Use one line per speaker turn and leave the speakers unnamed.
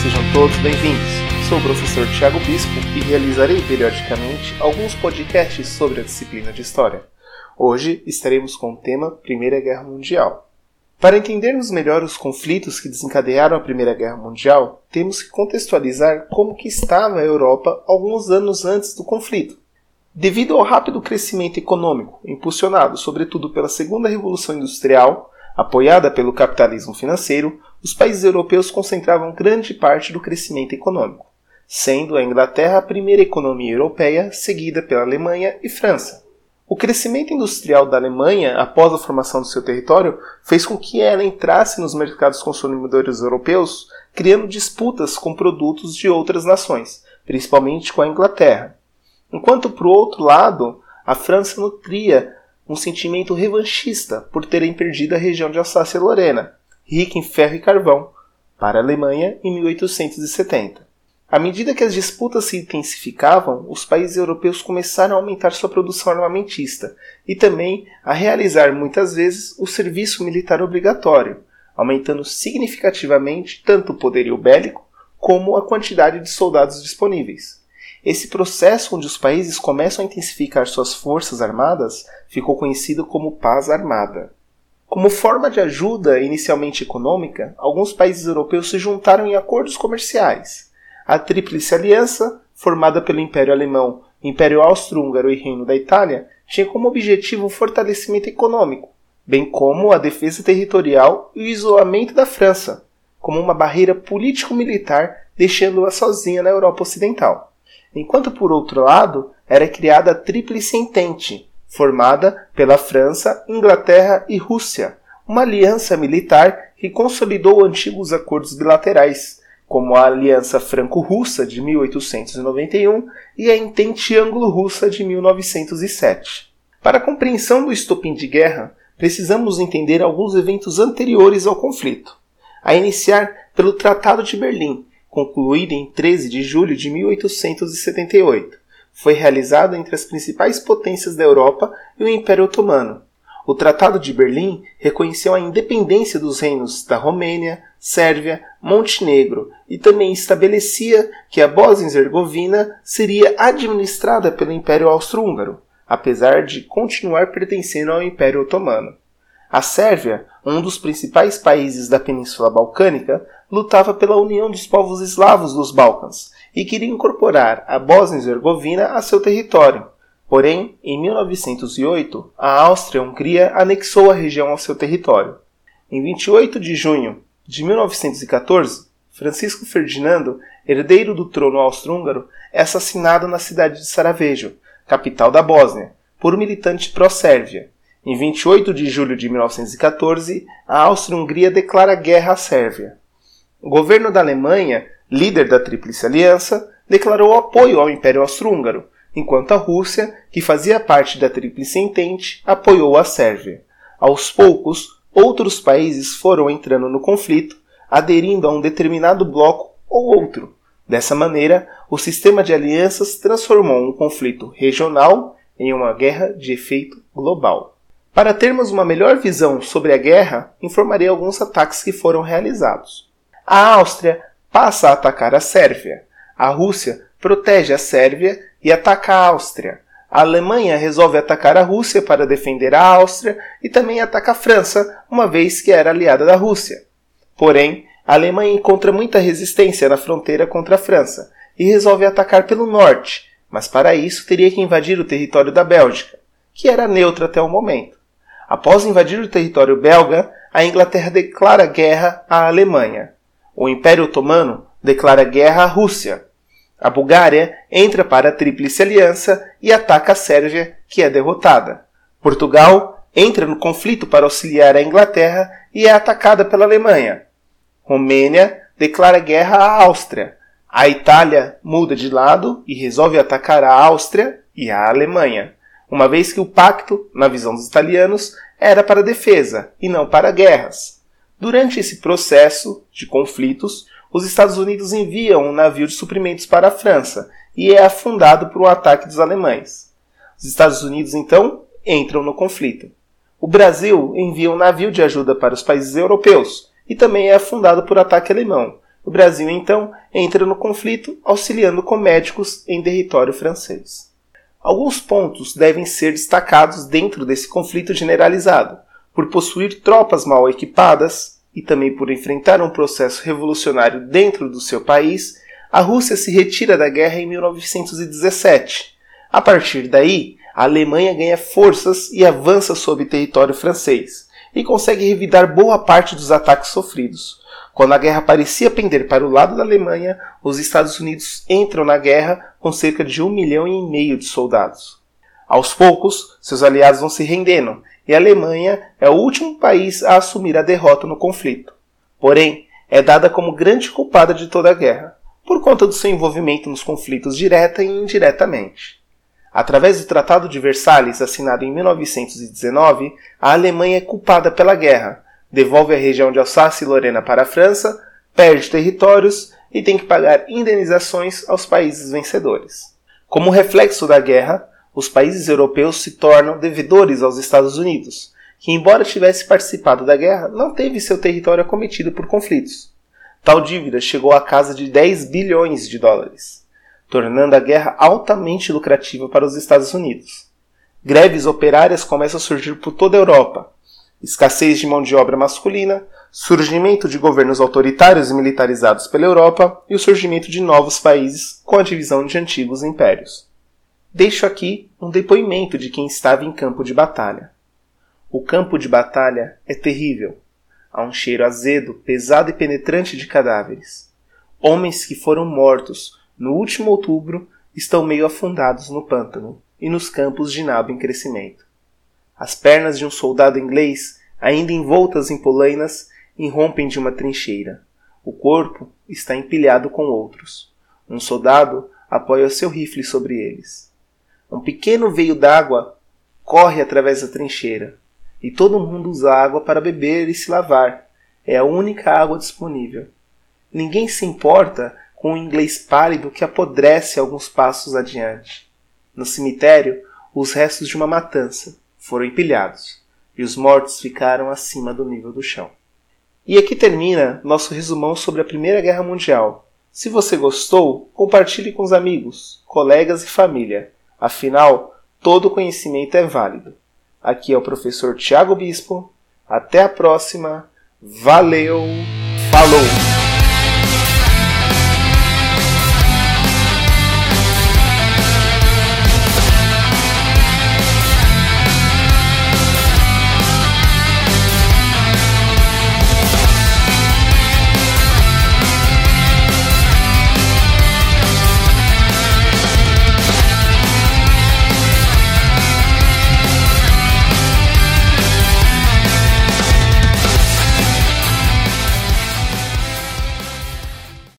sejam todos bem-vindos. Sou o professor Tiago Bispo e realizarei periodicamente alguns podcasts sobre a disciplina de História. Hoje estaremos com o tema Primeira Guerra Mundial. Para entendermos melhor os conflitos que desencadearam a Primeira Guerra Mundial, temos que contextualizar como que estava a Europa alguns anos antes do conflito. Devido ao rápido crescimento econômico, impulsionado sobretudo pela Segunda Revolução Industrial, apoiada pelo capitalismo financeiro, os países europeus concentravam grande parte do crescimento econômico, sendo a Inglaterra a primeira economia europeia, seguida pela Alemanha e França. O crescimento industrial da Alemanha após a formação do seu território fez com que ela entrasse nos mercados consumidores europeus, criando disputas com produtos de outras nações, principalmente com a Inglaterra. Enquanto, por outro lado, a França nutria um sentimento revanchista por terem perdido a região de Alsácia-Lorena, rica em ferro e carvão, para a Alemanha em 1870. À medida que as disputas se intensificavam, os países europeus começaram a aumentar sua produção armamentista e também a realizar muitas vezes o serviço militar obrigatório, aumentando significativamente tanto o poderio bélico como a quantidade de soldados disponíveis. Esse processo onde os países começam a intensificar suas forças armadas ficou conhecido como paz armada. Como forma de ajuda inicialmente econômica, alguns países europeus se juntaram em acordos comerciais. A Tríplice Aliança, formada pelo Império Alemão, Império Austro-Húngaro e Reino da Itália, tinha como objetivo o fortalecimento econômico, bem como a defesa territorial e o isolamento da França, como uma barreira político-militar, deixando-a sozinha na Europa Ocidental. Enquanto, por outro lado, era criada a Tríplice Entente, formada pela França, Inglaterra e Rússia, uma aliança militar que consolidou antigos acordos bilaterais, como a Aliança Franco-Russa de 1891 e a Entente Anglo-Russa de 1907. Para a compreensão do estopim de guerra, precisamos entender alguns eventos anteriores ao conflito, a iniciar pelo Tratado de Berlim, concluído em 13 de julho de 1878 foi realizado entre as principais potências da Europa e o Império Otomano. O Tratado de Berlim reconheceu a independência dos reinos da Romênia, Sérvia, Montenegro e também estabelecia que a Bósnia-Herzegovina seria administrada pelo Império Austro-Húngaro, apesar de continuar pertencendo ao Império Otomano. A Sérvia, um dos principais países da Península Balcânica, lutava pela união dos povos eslavos dos Balcãs e queria incorporar a Bósnia-Herzegovina a seu território. Porém, em 1908, a Áustria-Hungria anexou a região ao seu território. Em 28 de junho de 1914, Francisco Ferdinando, herdeiro do trono austro-húngaro, é assassinado na cidade de Sarajevo, capital da Bósnia, por um militante pró-Sérvia. Em 28 de julho de 1914, a Áustria-Hungria declara guerra à Sérvia. O governo da Alemanha líder da Tríplice Aliança, declarou apoio ao Império Austro-Húngaro, enquanto a Rússia, que fazia parte da Tríplice Entente, apoiou a Sérvia. Aos poucos, outros países foram entrando no conflito, aderindo a um determinado bloco ou outro. Dessa maneira, o sistema de alianças transformou um conflito regional em uma guerra de efeito global. Para termos uma melhor visão sobre a guerra, informarei alguns ataques que foram realizados. A Áustria passa a atacar a Sérvia. A Rússia protege a Sérvia e ataca a Áustria. A Alemanha resolve atacar a Rússia para defender a Áustria e também ataca a França, uma vez que era aliada da Rússia. Porém, a Alemanha encontra muita resistência na fronteira contra a França e resolve atacar pelo norte, mas para isso teria que invadir o território da Bélgica, que era neutra até o momento. Após invadir o território belga, a Inglaterra declara guerra à Alemanha o Império Otomano declara guerra à Rússia. A Bulgária entra para a Tríplice Aliança e ataca a Sérvia, que é derrotada. Portugal entra no conflito para auxiliar a Inglaterra e é atacada pela Alemanha. Romênia declara guerra à Áustria. A Itália muda de lado e resolve atacar a Áustria e a Alemanha, uma vez que o pacto, na visão dos italianos, era para defesa e não para guerras. Durante esse processo de conflitos, os Estados Unidos enviam um navio de suprimentos para a França e é afundado por um ataque dos alemães. Os Estados Unidos então entram no conflito. O Brasil envia um navio de ajuda para os países europeus e também é afundado por ataque alemão, O Brasil, então, entra no conflito auxiliando com médicos em território francês. Alguns pontos devem ser destacados dentro desse conflito generalizado, por possuir tropas mal equipadas e também por enfrentar um processo revolucionário dentro do seu país, a Rússia se retira da guerra em 1917. A partir daí, a Alemanha ganha forças e avança sobre território francês e consegue revidar boa parte dos ataques sofridos. Quando a guerra parecia pender para o lado da Alemanha, os Estados Unidos entram na guerra com cerca de um milhão e meio de soldados. Aos poucos, seus aliados vão se rendendo e a Alemanha é o último país a assumir a derrota no conflito. Porém, é dada como grande culpada de toda a guerra, por conta do seu envolvimento nos conflitos direta e indiretamente. Através do Tratado de Versalhes, assinado em 1919, a Alemanha é culpada pela guerra, devolve a região de Alsácia e Lorena para a França, perde territórios e tem que pagar indenizações aos países vencedores. Como reflexo da guerra, os países europeus se tornam devedores aos Estados Unidos, que, embora tivesse participado da guerra, não teve seu território acometido por conflitos. Tal dívida chegou à casa de 10 bilhões de dólares, tornando a guerra altamente lucrativa para os Estados Unidos. Greves operárias começam a surgir por toda a Europa, escassez de mão de obra masculina, surgimento de governos autoritários e militarizados pela Europa e o surgimento de novos países com a divisão de antigos impérios. Deixo aqui um depoimento de quem estava em campo de batalha. O campo de batalha é terrível. Há um cheiro azedo, pesado e penetrante de cadáveres. Homens que foram mortos no último outubro estão meio afundados no pântano e nos campos de nabo em crescimento. As pernas de um soldado inglês, ainda envoltas em polainas, irrompem de uma trincheira. O corpo está empilhado com outros. Um soldado apoia seu rifle sobre eles. Um pequeno veio d'água corre através da trincheira, e todo mundo usa água para beber e se lavar. É a única água disponível. Ninguém se importa com o inglês pálido que apodrece alguns passos adiante. No cemitério, os restos de uma matança foram empilhados e os mortos ficaram acima do nível do chão. E aqui termina nosso resumão sobre a Primeira Guerra Mundial. Se você gostou, compartilhe com os amigos, colegas e família. Afinal, todo conhecimento é válido. Aqui é o professor Tiago Bispo. Até a próxima. Valeu! Falou!